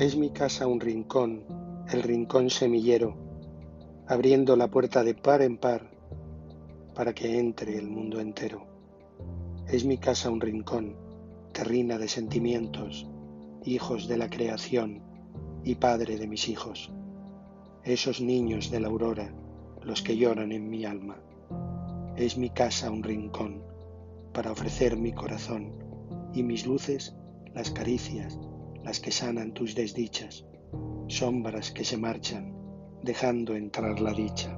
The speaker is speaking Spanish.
Es mi casa un rincón, el rincón semillero, abriendo la puerta de par en par para que entre el mundo entero. Es mi casa un rincón, terrina de sentimientos, hijos de la creación y padre de mis hijos, esos niños de la aurora, los que lloran en mi alma. Es mi casa un rincón para ofrecer mi corazón y mis luces las caricias, las que sanan tus desdichas, sombras que se marchan, dejando entrar la dicha.